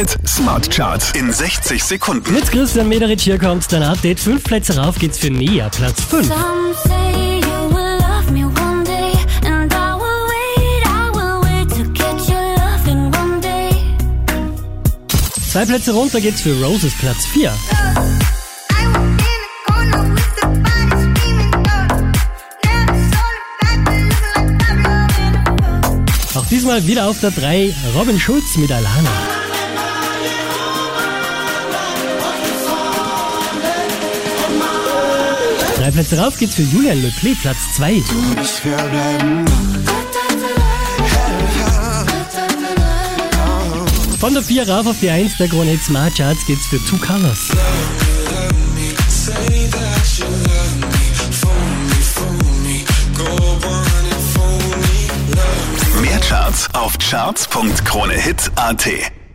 Hit Smart Charts in 60 Sekunden. Mit Christian Mederich hier kommt dein Update. Fünf Plätze rauf geht's für Nia, Platz 5. Some say you will love me one day, and I will wait, I will wait to get your loving one day. Zwei Plätze runter geht's für Roses, Platz 4. I was in the corner with the body screaming go. Never saw the back, but looking like Pablo in a photo. Auch diesmal wieder auf der 3, Robin Schulz mit Alana. Drei Plätze rauf geht's für Julian Lepre, Platz 2. Von der 4 rauf auf die 1 der Krone Smart Charts geht's für Two Colors. Mehr Charts auf charts.kronehit.at.